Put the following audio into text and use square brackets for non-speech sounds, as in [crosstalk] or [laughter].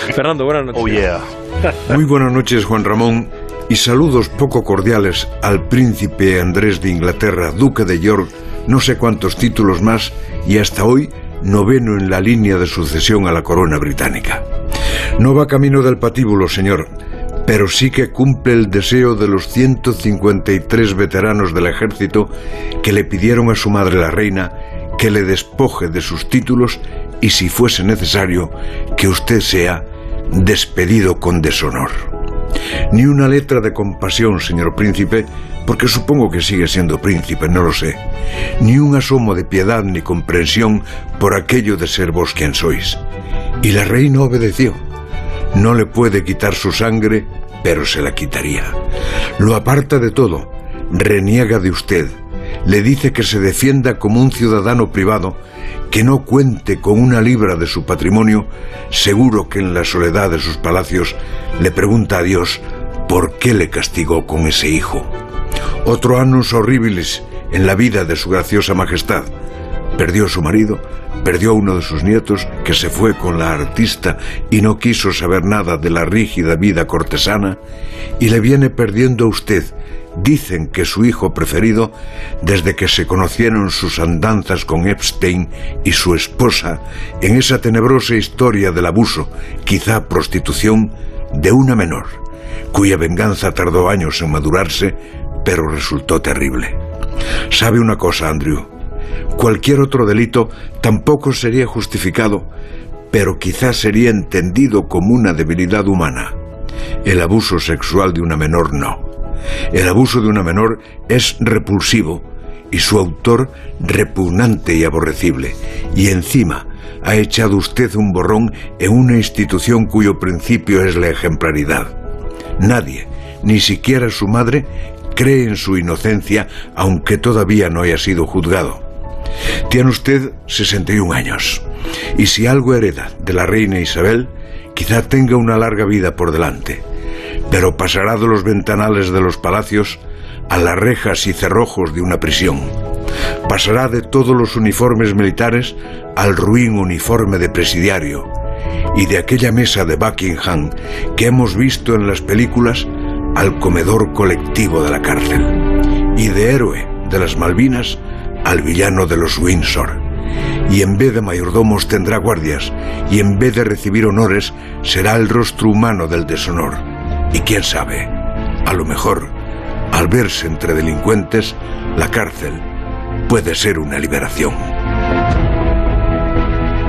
[laughs] Fernando, buenas noches. Oh, yeah. Muy buenas noches, Juan Ramón, y saludos poco cordiales al príncipe Andrés de Inglaterra, duque de York, no sé cuántos títulos más, y hasta hoy noveno en la línea de sucesión a la corona británica. No va camino del patíbulo, señor, pero sí que cumple el deseo de los 153 veteranos del ejército que le pidieron a su madre la reina que le despoje de sus títulos y si fuese necesario que usted sea despedido con deshonor. Ni una letra de compasión, señor príncipe, porque supongo que sigue siendo príncipe, no lo sé. Ni un asomo de piedad ni comprensión por aquello de ser vos quien sois. Y la reina obedeció. No le puede quitar su sangre, pero se la quitaría. Lo aparta de todo, reniega de usted, le dice que se defienda como un ciudadano privado, que no cuente con una libra de su patrimonio, seguro que en la soledad de sus palacios le pregunta a Dios por qué le castigó con ese hijo. Otro annus horribilis en la vida de su graciosa majestad. Perdió a su marido, perdió a uno de sus nietos, que se fue con la artista y no quiso saber nada de la rígida vida cortesana, y le viene perdiendo a usted, dicen que su hijo preferido, desde que se conocieron sus andanzas con Epstein y su esposa en esa tenebrosa historia del abuso, quizá prostitución, de una menor, cuya venganza tardó años en madurarse, pero resultó terrible. ¿Sabe una cosa, Andrew? Cualquier otro delito tampoco sería justificado, pero quizá sería entendido como una debilidad humana. El abuso sexual de una menor no. El abuso de una menor es repulsivo y su autor repugnante y aborrecible. Y encima ha echado usted un borrón en una institución cuyo principio es la ejemplaridad. Nadie, ni siquiera su madre, cree en su inocencia aunque todavía no haya sido juzgado. Tiene usted 61 años. Y si algo hereda de la reina Isabel, quizá tenga una larga vida por delante. Pero pasará de los ventanales de los palacios a las rejas y cerrojos de una prisión. Pasará de todos los uniformes militares al ruin uniforme de presidiario y de aquella mesa de Buckingham que hemos visto en las películas al comedor colectivo de la cárcel. Y de héroe de las Malvinas al villano de los Windsor. Y en vez de mayordomos tendrá guardias y en vez de recibir honores será el rostro humano del deshonor y quién sabe, a lo mejor, al verse entre delincuentes, la cárcel puede ser una liberación.